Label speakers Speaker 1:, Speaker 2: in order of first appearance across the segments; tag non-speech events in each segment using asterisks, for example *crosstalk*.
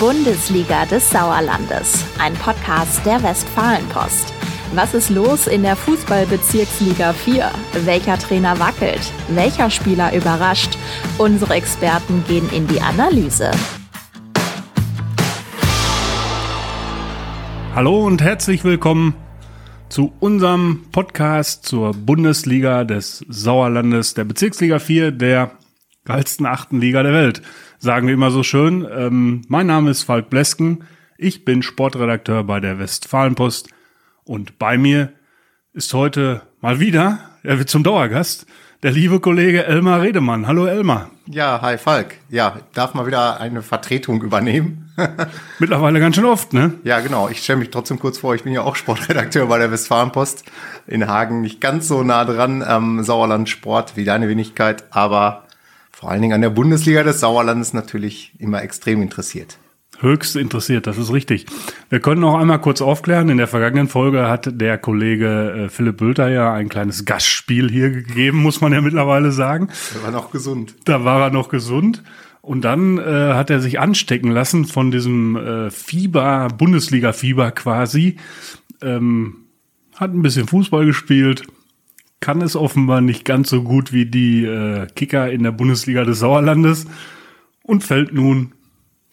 Speaker 1: Bundesliga des Sauerlandes, ein Podcast der Westfalenpost. Was ist los in der Fußballbezirksliga 4? Welcher Trainer wackelt? Welcher Spieler überrascht? Unsere Experten gehen in die Analyse.
Speaker 2: Hallo und herzlich willkommen zu unserem Podcast zur Bundesliga des Sauerlandes, der Bezirksliga 4, der geilsten achten Liga der Welt. Sagen wir immer so schön. Ähm, mein Name ist Falk Blesken. Ich bin Sportredakteur bei der Westfalenpost und bei mir ist heute mal wieder, er wird zum Dauergast, der liebe Kollege Elmar Redemann. Hallo Elmar.
Speaker 3: Ja, hi Falk. Ja, darf mal wieder eine Vertretung übernehmen. *laughs* *laughs*
Speaker 2: Mittlerweile ganz schön oft, ne?
Speaker 3: Ja, genau. Ich stelle mich trotzdem kurz vor, ich bin ja auch Sportredakteur bei der Westfalenpost in Hagen. Nicht ganz so nah dran am Sauerland Sport wie deine Wenigkeit, aber vor allen Dingen an der Bundesliga des Sauerlandes natürlich immer extrem interessiert.
Speaker 2: Höchst interessiert, das ist richtig. Wir können noch einmal kurz aufklären. In der vergangenen Folge hat der Kollege äh, Philipp Bülter ja ein kleines Gastspiel hier gegeben, muss man ja mittlerweile sagen.
Speaker 3: Er war noch gesund.
Speaker 2: Da war er noch gesund. Und dann äh, hat er sich anstecken lassen von diesem äh, Fieber, Bundesliga-Fieber quasi. Ähm, hat ein bisschen Fußball gespielt, kann es offenbar nicht ganz so gut wie die äh, Kicker in der Bundesliga des Sauerlandes und fällt nun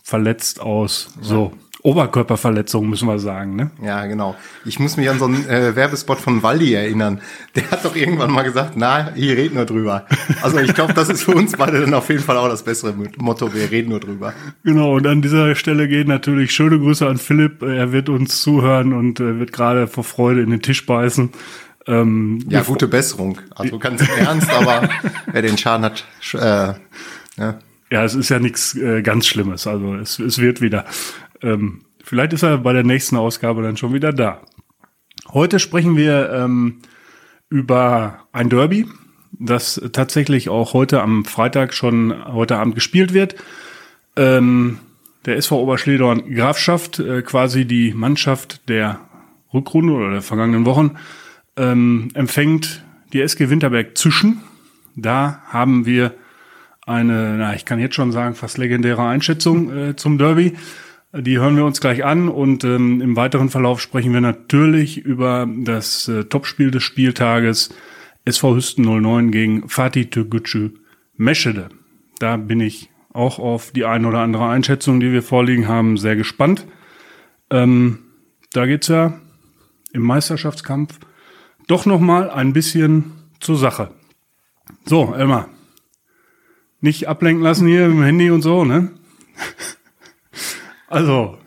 Speaker 2: verletzt aus. Ja. So. Oberkörperverletzung, müssen wir sagen, ne?
Speaker 3: Ja, genau. Ich muss mich an so einen äh, Werbespot von Waldi erinnern. Der hat doch irgendwann mal gesagt, na, ich rede nur drüber. Also ich glaube, das ist für uns beide dann auf jeden Fall auch das bessere Motto, wir reden nur drüber.
Speaker 2: Genau, und an dieser Stelle gehen natürlich schöne Grüße an Philipp. Er wird uns zuhören und äh, wird gerade vor Freude in den Tisch beißen.
Speaker 3: Ähm, ja, gute Besserung. Also ganz im Ernst, aber *laughs* wer den Schaden hat, äh,
Speaker 2: ja. ja, es ist ja nichts äh, ganz Schlimmes. Also es, es wird wieder. Ähm, vielleicht ist er bei der nächsten Ausgabe dann schon wieder da. Heute sprechen wir ähm, über ein Derby, das tatsächlich auch heute am Freitag schon heute Abend gespielt wird. Ähm, der SV Oberschledorn Grafschaft, äh, quasi die Mannschaft der Rückrunde oder der vergangenen Wochen, ähm, empfängt die SG Winterberg Züschen. Da haben wir eine, na, ich kann jetzt schon sagen, fast legendäre Einschätzung äh, zum Derby. Die hören wir uns gleich an und ähm, im weiteren Verlauf sprechen wir natürlich über das äh, Topspiel des Spieltages SV Hüsten 09 gegen Fatih Türkgücü Meschede. Da bin ich auch auf die ein oder andere Einschätzung, die wir vorliegen haben, sehr gespannt. Ähm, da geht's ja im Meisterschaftskampf doch noch mal ein bisschen zur Sache. So, Elmar, nicht ablenken lassen hier im Handy und so, ne? *laughs* also,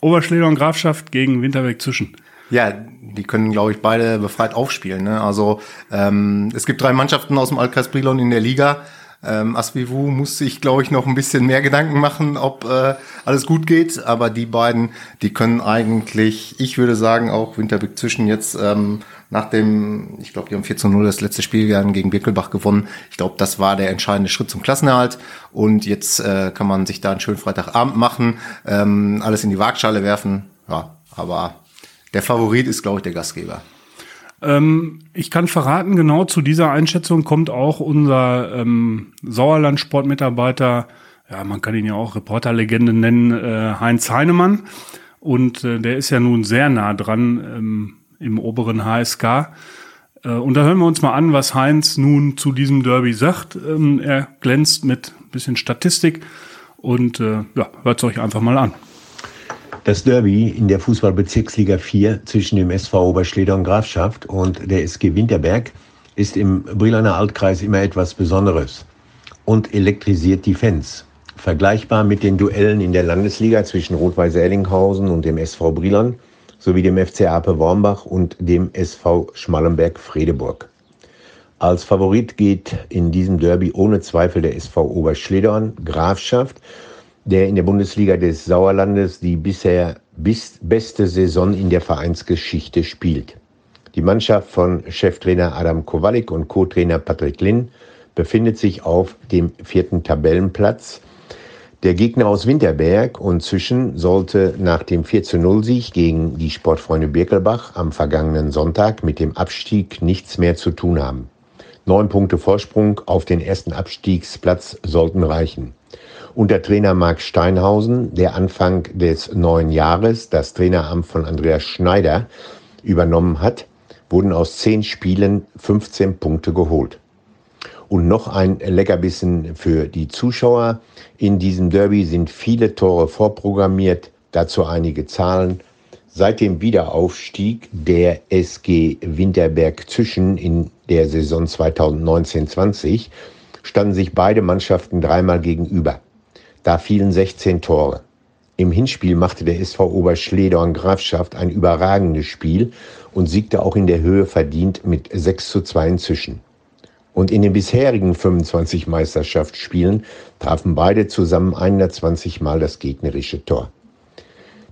Speaker 2: Oberschläger und Grafschaft gegen Winterberg zwischen.
Speaker 3: Ja, die können, glaube ich, beide befreit aufspielen. Ne? Also ähm, es gibt drei Mannschaften aus dem Altkreis Brilon in der Liga. Ähm, Asvivu muss sich, glaube ich, noch ein bisschen mehr Gedanken machen, ob äh, alles gut geht. Aber die beiden, die können eigentlich, ich würde sagen, auch Winterberg zwischen jetzt ähm, nach dem, ich glaube, die haben 4 zu 0 das letzte Spiel gegen Birkelbach gewonnen. Ich glaube, das war der entscheidende Schritt zum Klassenerhalt. Und jetzt äh, kann man sich da einen schönen Freitagabend machen, ähm, alles in die Waagschale werfen. Ja, aber der Favorit ist, glaube ich, der Gastgeber.
Speaker 2: Ähm, ich kann verraten, genau zu dieser Einschätzung kommt auch unser ähm, Sauerland-Sportmitarbeiter, ja, man kann ihn ja auch Reporterlegende nennen, äh, Heinz Heinemann. Und äh, der ist ja nun sehr nah dran ähm, im oberen HSK. Äh, und da hören wir uns mal an, was Heinz nun zu diesem Derby sagt. Ähm, er glänzt mit bisschen Statistik und äh, ja, hört euch einfach mal an.
Speaker 4: Das Derby in der Fußballbezirksliga 4 zwischen dem SV Oberschledern Grafschaft und der SG Winterberg ist im Brilaner Altkreis immer etwas Besonderes und elektrisiert die Fans. Vergleichbar mit den Duellen in der Landesliga zwischen Rot-Weiß Erlinghausen und dem SV Brilon sowie dem FC Ape Wormbach und dem SV Schmallenberg-Fredeburg. Als Favorit geht in diesem Derby ohne Zweifel der SV Oberschledern Grafschaft der in der Bundesliga des Sauerlandes die bisher beste Saison in der Vereinsgeschichte spielt. Die Mannschaft von Cheftrainer Adam Kowalik und Co-Trainer Patrick Linn befindet sich auf dem vierten Tabellenplatz. Der Gegner aus Winterberg und Zwischen sollte nach dem 4-0-Sieg gegen die Sportfreunde Birkelbach am vergangenen Sonntag mit dem Abstieg nichts mehr zu tun haben. Neun Punkte Vorsprung auf den ersten Abstiegsplatz sollten reichen. Unter Trainer Marc Steinhausen, der Anfang des neuen Jahres das Traineramt von Andreas Schneider übernommen hat, wurden aus zehn Spielen 15 Punkte geholt. Und noch ein Leckerbissen für die Zuschauer. In diesem Derby sind viele Tore vorprogrammiert, dazu einige Zahlen. Seit dem Wiederaufstieg der SG Winterberg Zischen in der Saison 2019-20 standen sich beide Mannschaften dreimal gegenüber. Da fielen 16 Tore. Im Hinspiel machte der SV Oberschledorn Grafschaft ein überragendes Spiel und siegte auch in der Höhe verdient mit 6 zu 2 inzwischen. Und in den bisherigen 25 Meisterschaftsspielen trafen beide zusammen 120 Mal das gegnerische Tor.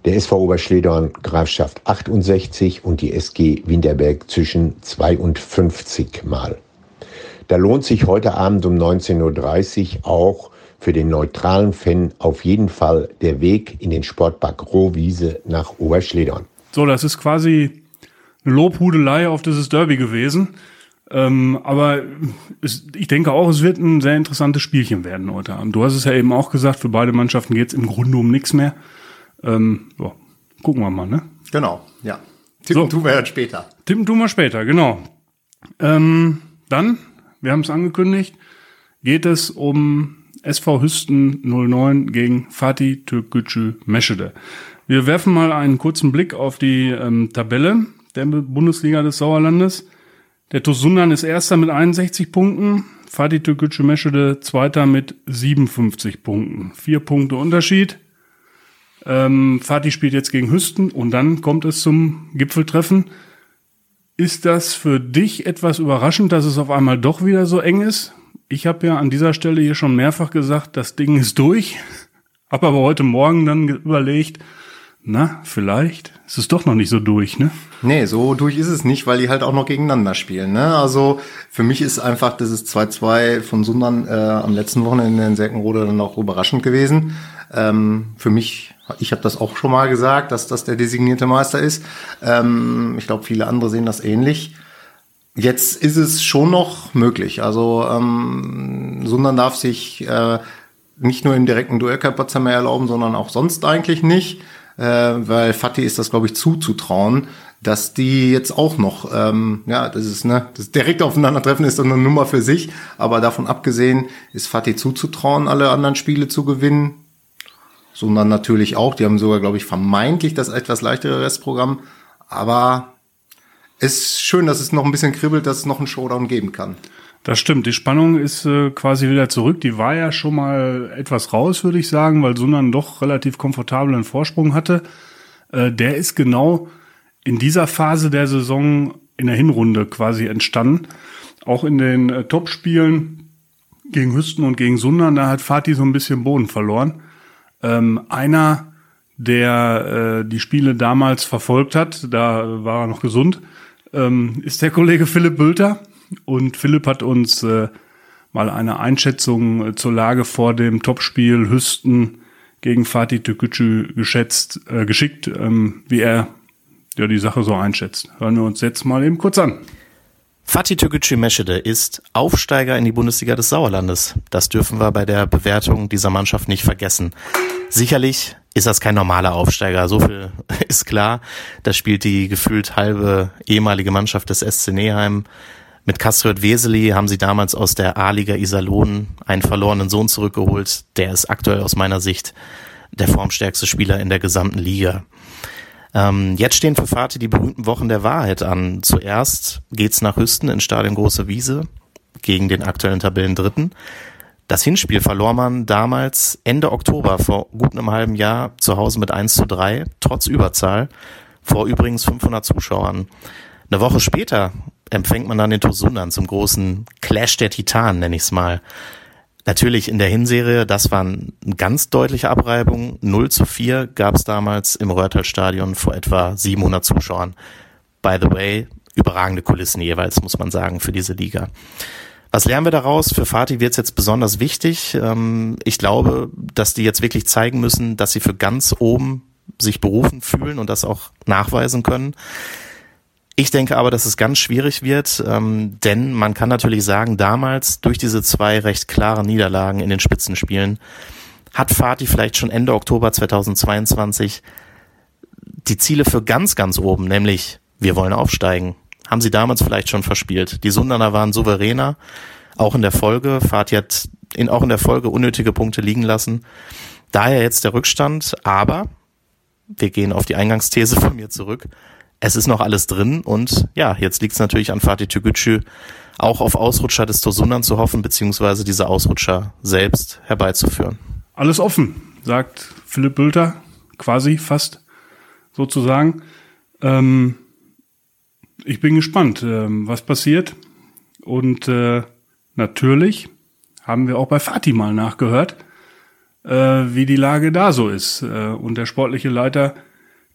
Speaker 4: Der SV Oberschledorn Grafschaft 68 und die SG Winterberg zwischen 52 Mal. Da lohnt sich heute Abend um 19.30 Uhr auch für den neutralen Fan auf jeden Fall der Weg in den Sportpark Rohwiese nach Oberschledorn.
Speaker 2: So, das ist quasi eine Lobhudelei auf dieses Derby gewesen. Ähm, aber es, ich denke auch, es wird ein sehr interessantes Spielchen werden heute Abend. Du hast es ja eben auch gesagt, für beide Mannschaften geht es im Grunde um nichts mehr. Ähm, so, gucken wir mal, ne?
Speaker 3: Genau, ja. Tippen so. tun wir dann später.
Speaker 2: Tippen tun wir später, genau. Ähm, dann, wir haben es angekündigt, geht es um SV Hüsten 09 gegen Fatih Türkgücü Meschede. Wir werfen mal einen kurzen Blick auf die ähm, Tabelle der Bundesliga des Sauerlandes. Der Tosundan ist erster mit 61 Punkten, Fatih Türkgücü Meschede zweiter mit 57 Punkten. Vier Punkte Unterschied. Ähm, Fatih spielt jetzt gegen Hüsten und dann kommt es zum Gipfeltreffen. Ist das für dich etwas überraschend, dass es auf einmal doch wieder so eng ist? Ich habe ja an dieser Stelle hier schon mehrfach gesagt, das Ding ist durch. Hab aber heute Morgen dann überlegt, na, vielleicht ist es doch noch nicht so durch, ne?
Speaker 3: Nee, so durch ist es nicht, weil die halt auch noch gegeneinander spielen. Ne? Also für mich ist einfach dieses 2-2 von Sundern äh, am letzten Wochenende in Serkenrode dann auch überraschend gewesen. Ähm, für mich ich habe das auch schon mal gesagt, dass das der designierte Meister ist. Ähm, ich glaube, viele andere sehen das ähnlich. Jetzt ist es schon noch möglich. Also ähm, Sundern darf sich äh, nicht nur im direkten Duellcup mehr erlauben, sondern auch sonst eigentlich nicht, äh, weil Fatih ist das, glaube ich, zuzutrauen, dass die jetzt auch noch, ähm, ja, das ist ne, das direkte Aufeinandertreffen ist eine Nummer für sich, aber davon abgesehen ist Fatih zuzutrauen, alle anderen Spiele zu gewinnen sondern natürlich auch. Die haben sogar, glaube ich, vermeintlich das etwas leichtere Restprogramm. Aber ist schön, dass es noch ein bisschen kribbelt, dass es noch einen Showdown geben kann.
Speaker 2: Das stimmt. Die Spannung ist äh, quasi wieder zurück. Die war ja schon mal etwas raus, würde ich sagen, weil Sunan doch relativ komfortablen Vorsprung hatte. Äh, der ist genau in dieser Phase der Saison in der Hinrunde quasi entstanden. Auch in den äh, Topspielen gegen Hüsten und gegen Sundern, da hat Fatih so ein bisschen Boden verloren. Ähm, einer, der äh, die Spiele damals verfolgt hat, da war er noch gesund, ähm, ist der Kollege Philipp Bülter. Und Philipp hat uns äh, mal eine Einschätzung äh, zur Lage vor dem Topspiel Hüsten gegen Fatih Tükücü geschätzt, äh, geschickt, ähm, wie er ja die Sache so einschätzt. Hören wir uns jetzt mal eben kurz an.
Speaker 5: Fatih Türkgücü Meschede ist Aufsteiger in die Bundesliga des Sauerlandes. Das dürfen wir bei der Bewertung dieser Mannschaft nicht vergessen. Sicherlich ist das kein normaler Aufsteiger, so viel *laughs* ist klar. Da spielt die gefühlt halbe ehemalige Mannschaft des SC Neheim. Mit Kastriot Weseli haben sie damals aus der A-Liga Iserlohn einen verlorenen Sohn zurückgeholt. Der ist aktuell aus meiner Sicht der formstärkste Spieler in der gesamten Liga. Ähm, jetzt stehen für Fatih die berühmten Wochen der Wahrheit an. Zuerst geht's nach Hüsten in Stadion Große Wiese gegen den aktuellen Tabellendritten. Das Hinspiel verlor man damals Ende Oktober vor gut einem halben Jahr zu Hause mit 1 zu 3, trotz Überzahl, vor übrigens 500 Zuschauern. Eine Woche später empfängt man dann den Tosundan zum großen Clash der Titanen, nenne ich es mal. Natürlich in der Hinserie, das war eine ganz deutliche Abreibung. 0 zu 4 gab es damals im Röhrtal-Stadion vor etwa 700 Zuschauern. By the way, überragende Kulissen jeweils, muss man sagen, für diese Liga. Was lernen wir daraus? Für Fatih wird es jetzt besonders wichtig. Ähm, ich glaube, dass die jetzt wirklich zeigen müssen, dass sie für ganz oben sich berufen fühlen und das auch nachweisen können. Ich denke aber, dass es ganz schwierig wird, ähm, denn man kann natürlich sagen, damals durch diese zwei recht klaren Niederlagen in den Spitzenspielen hat Fatih vielleicht schon Ende Oktober 2022 die Ziele für ganz, ganz oben, nämlich wir wollen aufsteigen, haben sie damals vielleicht schon verspielt. Die Sundaner waren souveräner, auch in der Folge. Fatih hat in, auch in der Folge unnötige Punkte liegen lassen. Daher jetzt der Rückstand, aber wir gehen auf die Eingangsthese von mir zurück. Es ist noch alles drin und ja, jetzt liegt es natürlich an Fatih Tügücü, auch auf Ausrutscher des Tosundan zu hoffen, beziehungsweise diese Ausrutscher selbst herbeizuführen.
Speaker 2: Alles offen, sagt Philipp Bülter, quasi fast sozusagen. Ähm, ich bin gespannt, ähm, was passiert. Und äh, natürlich haben wir auch bei Fatih mal nachgehört, äh, wie die Lage da so ist. Äh, und der sportliche Leiter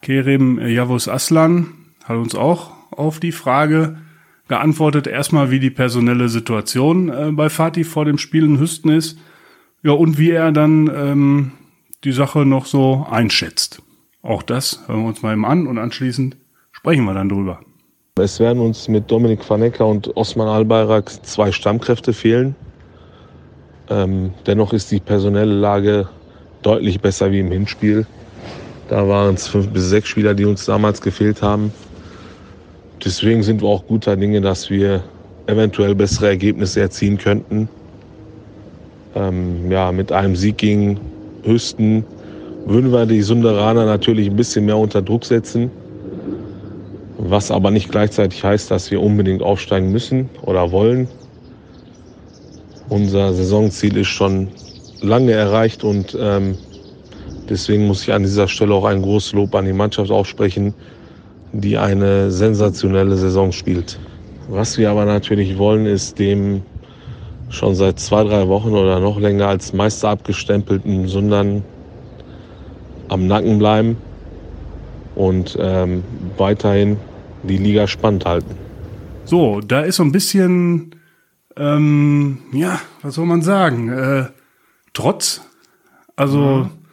Speaker 2: Kerem Javus Aslan hat uns auch auf die Frage geantwortet, erstmal wie die personelle Situation äh, bei Fatih vor dem Spiel in Hüsten ist, ja, und wie er dann ähm, die Sache noch so einschätzt. Auch das hören wir uns mal eben an und anschließend sprechen wir dann drüber.
Speaker 6: Es werden uns mit Dominik Vanecker und Osman Albayrak zwei Stammkräfte fehlen. Ähm, dennoch ist die personelle Lage deutlich besser wie im Hinspiel. Da waren es fünf bis sechs Spieler, die uns damals gefehlt haben. Deswegen sind wir auch guter Dinge, dass wir eventuell bessere Ergebnisse erzielen könnten. Ähm, ja, mit einem Sieg gegen Hüsten würden wir die Sunderaner natürlich ein bisschen mehr unter Druck setzen. Was aber nicht gleichzeitig heißt, dass wir unbedingt aufsteigen müssen oder wollen. Unser Saisonziel ist schon lange erreicht und ähm, deswegen muss ich an dieser Stelle auch ein großes Lob an die Mannschaft aussprechen, die eine sensationelle Saison spielt. Was wir aber natürlich wollen, ist dem schon seit zwei, drei Wochen oder noch länger als Meister abgestempelten Sundern am Nacken bleiben und ähm, weiterhin die Liga spannend halten.
Speaker 2: So, da ist so ein bisschen, ähm, ja, was soll man sagen, äh, Trotz. Also mhm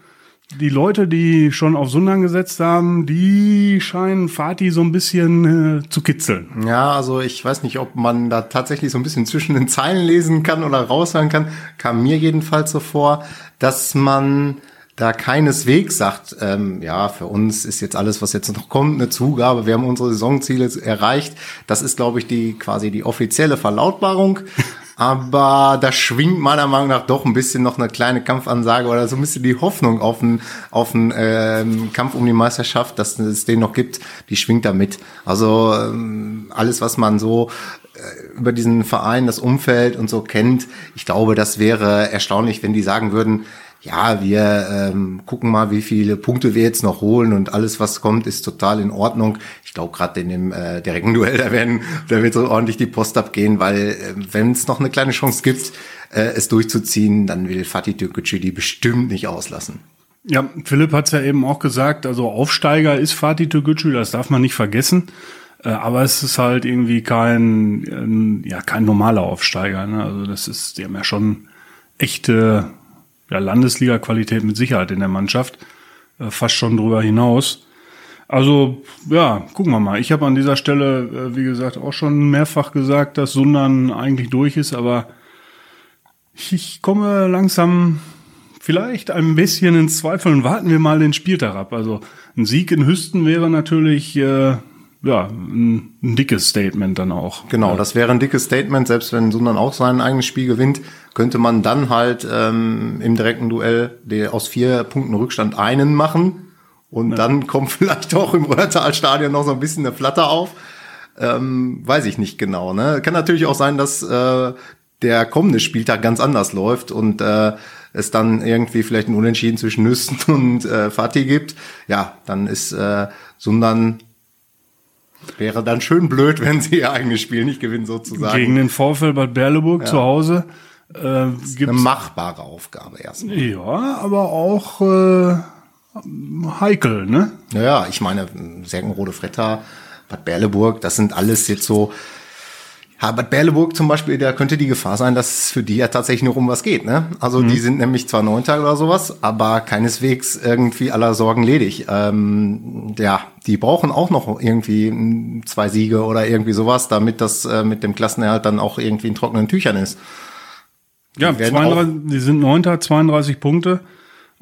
Speaker 2: die Leute, die schon auf Sundern gesetzt haben, die scheinen Fatih so ein bisschen äh, zu kitzeln.
Speaker 3: Ja, also ich weiß nicht, ob man da tatsächlich so ein bisschen zwischen den Zeilen lesen kann oder raushören kann. Kam mir jedenfalls so vor, dass man da keineswegs sagt, ähm, ja, für uns ist jetzt alles, was jetzt noch kommt, eine Zugabe. Wir haben unsere Saisonziele erreicht. Das ist, glaube ich, die quasi die offizielle Verlautbarung. Aber da schwingt meiner Meinung nach doch ein bisschen noch eine kleine Kampfansage oder so ein bisschen die Hoffnung auf einen, auf einen ähm, Kampf um die Meisterschaft, dass es den noch gibt, die schwingt da mit. Also ähm, alles, was man so äh, über diesen Verein, das Umfeld und so kennt, ich glaube, das wäre erstaunlich, wenn die sagen würden, ja, wir ähm, gucken mal, wie viele Punkte wir jetzt noch holen und alles, was kommt, ist total in Ordnung. Ich glaube, gerade in dem äh, direkten Duell, *laughs* da werden, da wird so ordentlich die Post abgehen, weil äh, wenn es noch eine kleine Chance gibt, äh, es durchzuziehen, dann will Fatih Türkgücü die bestimmt nicht auslassen.
Speaker 2: Ja, Philipp hat es ja eben auch gesagt, also Aufsteiger ist Fatih Türkgücü, das darf man nicht vergessen. Äh, aber es ist halt irgendwie kein, äh, ja, kein normaler Aufsteiger. Ne? Also das ist, die haben ja schon echte ja, Landesliga-Qualität mit Sicherheit in der Mannschaft, äh, fast schon drüber hinaus. Also ja, gucken wir mal. Ich habe an dieser Stelle, äh, wie gesagt, auch schon mehrfach gesagt, dass Sundern eigentlich durch ist, aber ich komme langsam vielleicht ein bisschen ins Zweifeln. Warten wir mal den Spieltag ab. Also ein Sieg in Hüsten wäre natürlich äh, ja, ein, ein, dickes Statement dann auch.
Speaker 3: Genau, das wäre ein dickes Statement, selbst wenn Sundern auch sein eigenes Spiel gewinnt, könnte man dann halt ähm, im direkten Duell der aus vier Punkten Rückstand einen machen. Und ja. dann kommt *laughs* vielleicht auch im Röhrtalstadion noch so ein bisschen eine Flatter auf. Ähm, weiß ich nicht genau. Ne? Kann natürlich auch sein, dass äh, der kommende Spieltag ganz anders läuft und äh, es dann irgendwie vielleicht ein Unentschieden zwischen Nüsten *laughs* und äh, Fatih gibt. Ja, dann ist äh, Sundern Wäre dann schön blöd, wenn sie ihr eigenes Spiel nicht gewinnen, sozusagen.
Speaker 2: Gegen den VfL Bad Berleburg ja. zu Hause.
Speaker 3: Äh, gibt's eine machbare Aufgabe erstmal.
Speaker 2: Ja, aber auch äh, heikel, ne?
Speaker 3: Naja, ich meine, Sergenrode Fretter, Bad Berleburg, das sind alles jetzt so Bad Berleburg zum Beispiel, da könnte die Gefahr sein, dass es für die ja tatsächlich nur um was geht. Ne? Also mhm. die sind nämlich zwar Neunter oder sowas, aber keineswegs irgendwie aller Sorgen ledig. Ähm, ja, die brauchen auch noch irgendwie zwei Siege oder irgendwie sowas, damit das äh, mit dem Klassenerhalt dann auch irgendwie in trockenen Tüchern ist.
Speaker 2: Ja, die, 32, die sind Neunter, 32 Punkte.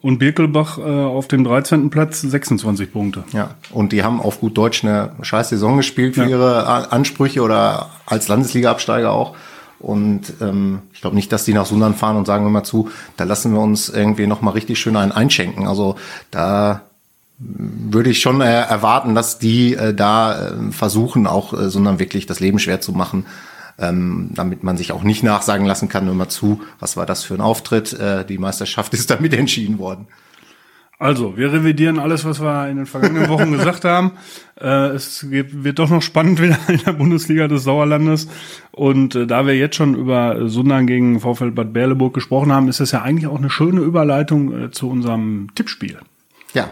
Speaker 2: Und Birkelbach äh, auf dem 13. Platz 26 Punkte.
Speaker 3: Ja, und die haben auf gut Deutsch eine scheiß Saison gespielt für
Speaker 2: Ja.
Speaker 3: ihre A- Ansprüche oder als Landesliga-Absteiger auch. Und ähm, ich glaube nicht, dass die nach Sundern fahren und sagen wir mal zu, da lassen wir uns irgendwie nochmal richtig schön einen einschenken. Also da würde ich schon äh, erwarten, dass die äh, da äh, versuchen, auch äh, Sundern wirklich das Leben schwer zu machen, ähm, damit man sich auch nicht nachsagen lassen kann, nur mal zu, was war das für ein Auftritt, äh, die Meisterschaft *laughs* ist damit entschieden worden.
Speaker 2: Also, wir revidieren alles, was wir in den vergangenen Wochen *laughs* gesagt haben. Äh, es wird doch noch spannend *laughs* wieder in der Bundesliga des Sauerlandes. Und äh, da wir jetzt schon über Sundern gegen VfL Bad Berleburg gesprochen haben, ist das ja eigentlich auch eine schöne Überleitung äh, zu unserem Tippspiel.
Speaker 3: Ja,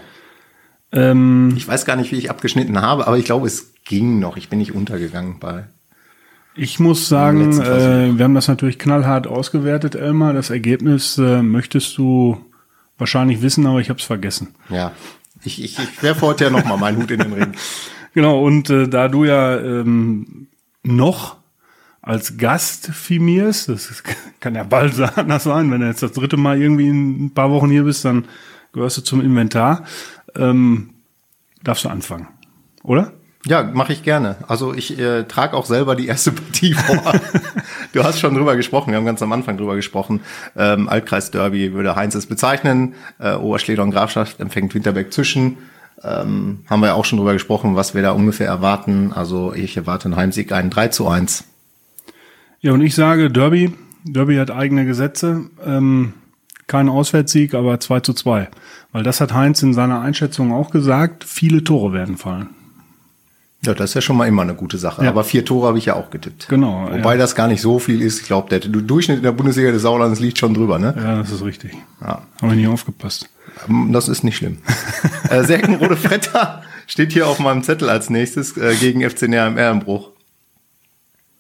Speaker 2: Ähm,
Speaker 3: ich weiß gar nicht, wie ich abgeschnitten habe, aber ich glaube, es ging noch. Ich bin nicht untergegangen bei.
Speaker 2: Ich muss sagen, äh, wir haben das natürlich knallhart ausgewertet, Elmar. Das Ergebnis äh, möchtest du wahrscheinlich wissen, aber ich habe es vergessen.
Speaker 3: Ja, ich, ich, ich werfe heute ja noch mal meinen Hut in den Ring. *laughs*
Speaker 2: Genau, und äh, da du ja ähm, noch als Gast firmierst, das kann ja bald *laughs* anders sein, wenn du jetzt das dritte Mal irgendwie in ein paar Wochen hier bist, dann gehörst du zum Inventar. Ähm, darfst du anfangen, oder?
Speaker 3: Ja, mache ich gerne. Also ich äh, trage auch selber die erste *laughs* Partie vor. *laughs* du hast schon drüber gesprochen, wir haben ganz am Anfang drüber gesprochen. Ähm, Altkreis Derby würde Heinz es bezeichnen. Äh, Oberschleder und Grafschaft empfängt Winterberg zwischen. Ähm, haben wir auch schon drüber gesprochen, was wir da ungefähr erwarten. Also ich erwarte einen Heimsieg, einen 3 zu 1.
Speaker 2: Ja, und ich sage Derby. Derby hat eigene Gesetze. Ähm, kein Auswärtssieg, aber 2 zu 2. Weil das hat Heinz in seiner Einschätzung auch gesagt. Viele Tore werden fallen.
Speaker 3: Ja, das ist ja schon mal immer eine gute Sache.
Speaker 2: Ja.
Speaker 3: Aber vier Tore habe ich ja auch getippt.
Speaker 2: Genau,
Speaker 3: Wobei
Speaker 2: ja.
Speaker 3: das gar nicht so viel ist. Ich glaube, der Durchschnitt in der Bundesliga des Sauerlandes liegt schon drüber, ne?
Speaker 2: Ja, das ist richtig.
Speaker 3: Ja.
Speaker 2: Habe ich nicht aufgepasst.
Speaker 3: Ähm, Das ist nicht schlimm. *laughs* äh, Serkenrode Fretter steht hier auf meinem Zettel als nächstes äh, gegen FC Näher im Ehrenbruch.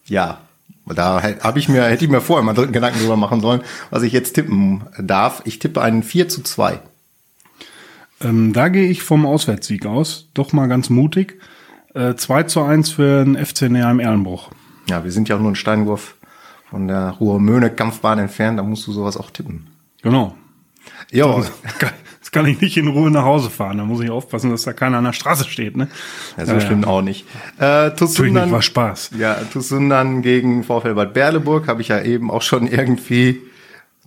Speaker 3: Ja, da habe ich mir, hätte ich mir vorher mal dritten Gedanken drüber machen sollen, was ich jetzt tippen darf. Ich tippe einen 4 zu 2.
Speaker 2: Ähm, da gehe ich vom Auswärtssieg aus. Doch mal ganz mutig. Äh, 2 zu 1 für den FC Näher im Erlenbruch.
Speaker 3: Ja, wir sind ja auch nur einen Steinwurf von der Ruhr-Möhne-Kampfbahn entfernt, da musst du sowas auch tippen.
Speaker 2: Genau.
Speaker 3: Ja,
Speaker 2: Jetzt kann ich nicht in Ruhe nach Hause fahren. Da muss ich aufpassen, dass da keiner an der Straße steht. Ne?
Speaker 3: ja so stimmt auch nicht. Äh,
Speaker 2: Natürlich nicht,
Speaker 3: Tussundan,
Speaker 2: war Spaß.
Speaker 3: Ja, Tussundan gegen VfL Bad Berleburg habe ich ja eben auch schon irgendwie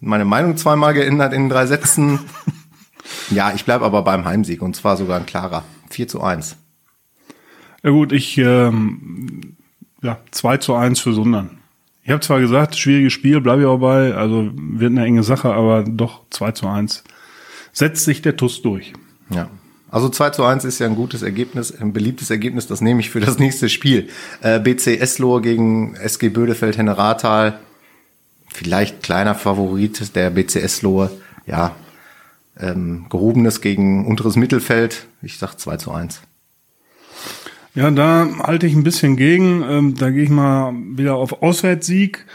Speaker 3: meine Meinung zweimal geändert in drei Sätzen. *laughs* ja, ich bleibe aber beim Heimsieg und zwar sogar ein klarer. 4 zu 1.
Speaker 2: Ja gut, ich ähm, ja 2 zu 1 für Sundern. Ich habe zwar gesagt, schwieriges Spiel, bleibe ich auch bei, also wird eine enge Sache, aber doch 2 zu 1. Setzt sich der TUS durch.
Speaker 3: Ja. Also 2 zu 1 ist ja ein gutes Ergebnis, ein beliebtes Ergebnis, das nehme ich für das nächste Spiel. Äh, BC Eslohe gegen SG Bödefeld Henne Rathal. Vielleicht kleiner Favorit der BC Eslohe. Ja. Ähm, gehobenes gegen unteres Mittelfeld. Ich sag 2 zu 1.
Speaker 2: Ja, da halte ich ein bisschen gegen. Ähm, da gehe ich mal wieder auf Auswärtssieg.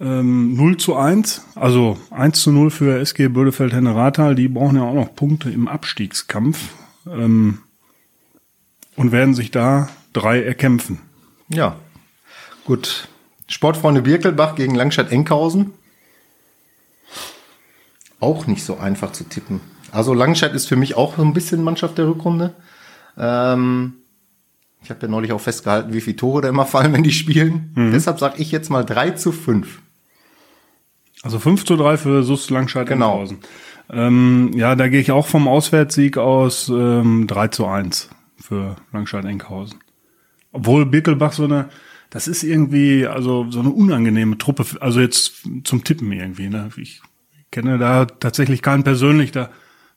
Speaker 2: Ähm, 0 zu 1, also 1 zu 0 für SG Bödefeld Henne Rathal. Die brauchen ja auch noch Punkte im Abstiegskampf ähm, und werden sich da drei erkämpfen.
Speaker 3: Ja. Gut. Sportfreunde Birkelbach gegen Langstadt Enkhausen. Auch nicht so einfach zu tippen. Also Langstadt ist für mich auch so ein bisschen Mannschaft der Rückrunde. Ähm, ich habe ja neulich auch festgehalten, wie viele Tore da immer fallen, wenn die spielen. Deshalb sage ich jetzt mal 3 zu 5.
Speaker 2: Also 5 zu 3 für SUS Langscheid
Speaker 3: Genau.
Speaker 2: Ähm, ja, da gehe ich auch vom Auswärtssieg aus ähm, 3 zu 1 für Langscheid Enkhausen. Obwohl Birkelbach so eine, das ist irgendwie, also so eine unangenehme Truppe, also jetzt zum Tippen irgendwie. Ne? Ich kenne da tatsächlich keinen persönlich, da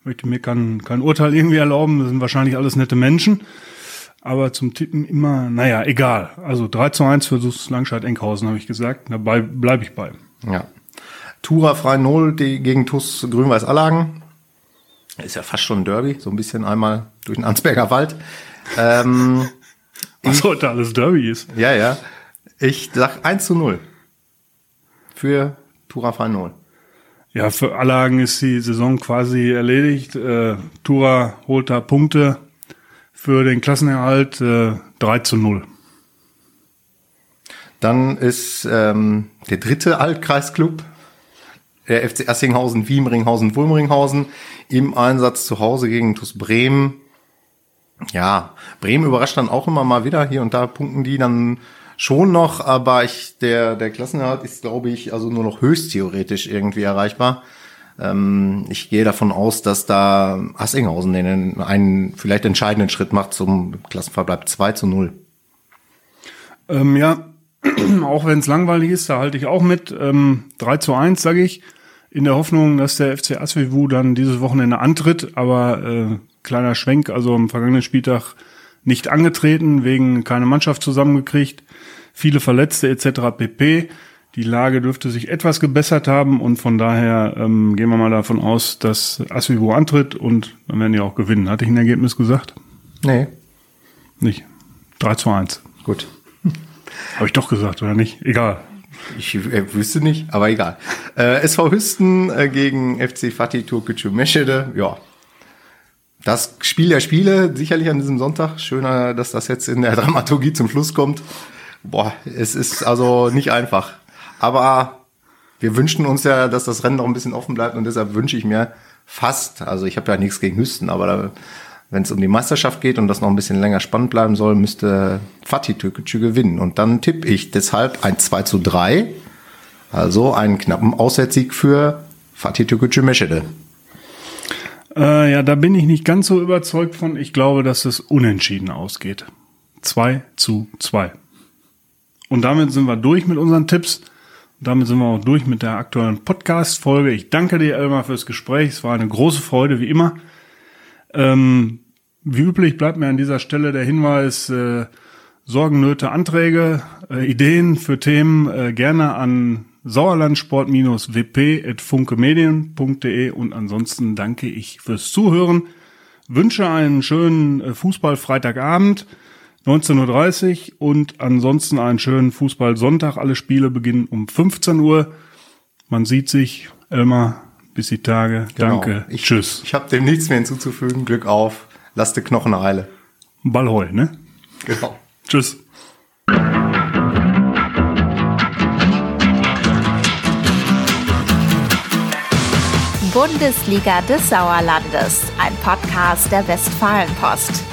Speaker 2: möchte mir kein, kein Urteil irgendwie erlauben, das sind wahrscheinlich alles nette Menschen. Aber zum Tippen immer, naja, egal. Also 3 zu 1 für SUS Langscheid Enkhausen, habe ich gesagt. Dabei bleibe ich bei.
Speaker 3: Ja. Tura frei 0 die, gegen TuS Grün-Weiß Allagen. Ist ja fast schon ein Derby, so ein bisschen einmal durch den Ansberger Wald. Ähm, *laughs*
Speaker 2: Was heute alles Derby ist.
Speaker 3: ja, ja. Ich sag 1 zu 0. Für Tura frei 0.
Speaker 2: Ja, für Allagen ist die Saison quasi erledigt. Äh, Tura holt da Punkte für den Klassenerhalt äh, 3 zu 0.
Speaker 3: Dann ist ähm, der dritte Altkreisclub, der FC Assinghausen, Wiemringhausen, Wulmringhausen im Einsatz zu Hause gegen TuS Bremen. Ja, Bremen überrascht dann auch immer mal wieder. Hier und da punkten die dann schon noch, aber ich, der, der Klassenerhalt ist, glaube ich, also nur noch höchst theoretisch irgendwie erreichbar. Ähm, ich gehe davon aus, dass da Assinghausen den einen vielleicht entscheidenden Schritt macht zum Klassenverbleib 2 zu 0.
Speaker 2: Ähm, ja, *clears throat* auch wenn es langweilig ist, da halte ich auch mit. Ähm, 3 zu 1, sage ich, in der Hoffnung, dass der FC Asvivu dann dieses Wochenende antritt. Aber äh, kleiner Schwenk, also am vergangenen Spieltag nicht angetreten, wegen keine Mannschaft zusammengekriegt, viele Verletzte etc. pp. Die Lage dürfte sich etwas gebessert haben und von daher ähm, gehen wir mal davon aus, dass Asvivu antritt und dann werden die auch gewinnen. Hatte ich ein Ergebnis gesagt?
Speaker 3: Nee.
Speaker 2: Nicht. 3 zu 1.
Speaker 3: Gut. *laughs*
Speaker 2: Habe ich doch gesagt, oder nicht? Egal.
Speaker 3: Ich äh, wüsste nicht, aber egal. Äh, SV Hüsten äh, gegen FC Fatih Türkgücü Meschede. Ja. Das Spiel der Spiele, sicherlich an diesem Sonntag. Schöner, dass das jetzt in der *laughs* Dramaturgie zum Schluss kommt. Boah, es ist also nicht einfach. Aber wir wünschen uns ja, dass das Rennen noch ein bisschen offen bleibt und deshalb wünsche ich mir fast, also ich habe ja nichts gegen Hüsten, aber wenn es um die Meisterschaft geht und das noch ein bisschen länger spannend bleiben soll, müsste Fatih Türkgücü gewinnen. Und dann tippe ich deshalb ein 2 zu 3, also einen knappen Auswärtssieg für Fatih Türkgücü Meschede.
Speaker 2: Äh, ja, da bin ich nicht ganz so überzeugt von. Ich glaube, dass es unentschieden ausgeht. 2 zu 2. Und damit sind wir durch mit unseren Tipps. Damit sind wir auch durch mit der aktuellen Podcast-Folge. Ich danke dir, Elmar, fürs Gespräch. Es war eine große Freude, wie immer. Ähm, wie üblich bleibt mir an dieser Stelle der Hinweis, äh, Sorgen, Nöte, Anträge, äh, Ideen für Themen äh, gerne an sauerlandsport-wp.funkemedien.de und ansonsten danke ich fürs Zuhören. Wünsche einen schönen äh, Fußball-Freitagabend, 19.30 Uhr und ansonsten einen schönen Fußball-Sonntag. Alle Spiele beginnen um 15 Uhr. Man sieht sich, Elmar, bis die Tage.
Speaker 3: Genau.
Speaker 2: Danke.
Speaker 3: Ich,
Speaker 2: Tschüss.
Speaker 3: Ich habe dem nichts mehr hinzuzufügen. Glück auf. Lass die Knochen heile.
Speaker 2: Ballheu, ne?
Speaker 3: Genau.
Speaker 2: Tschüss.
Speaker 1: Bundesliga des Sauerlandes, ein Podcast der Westfalenpost.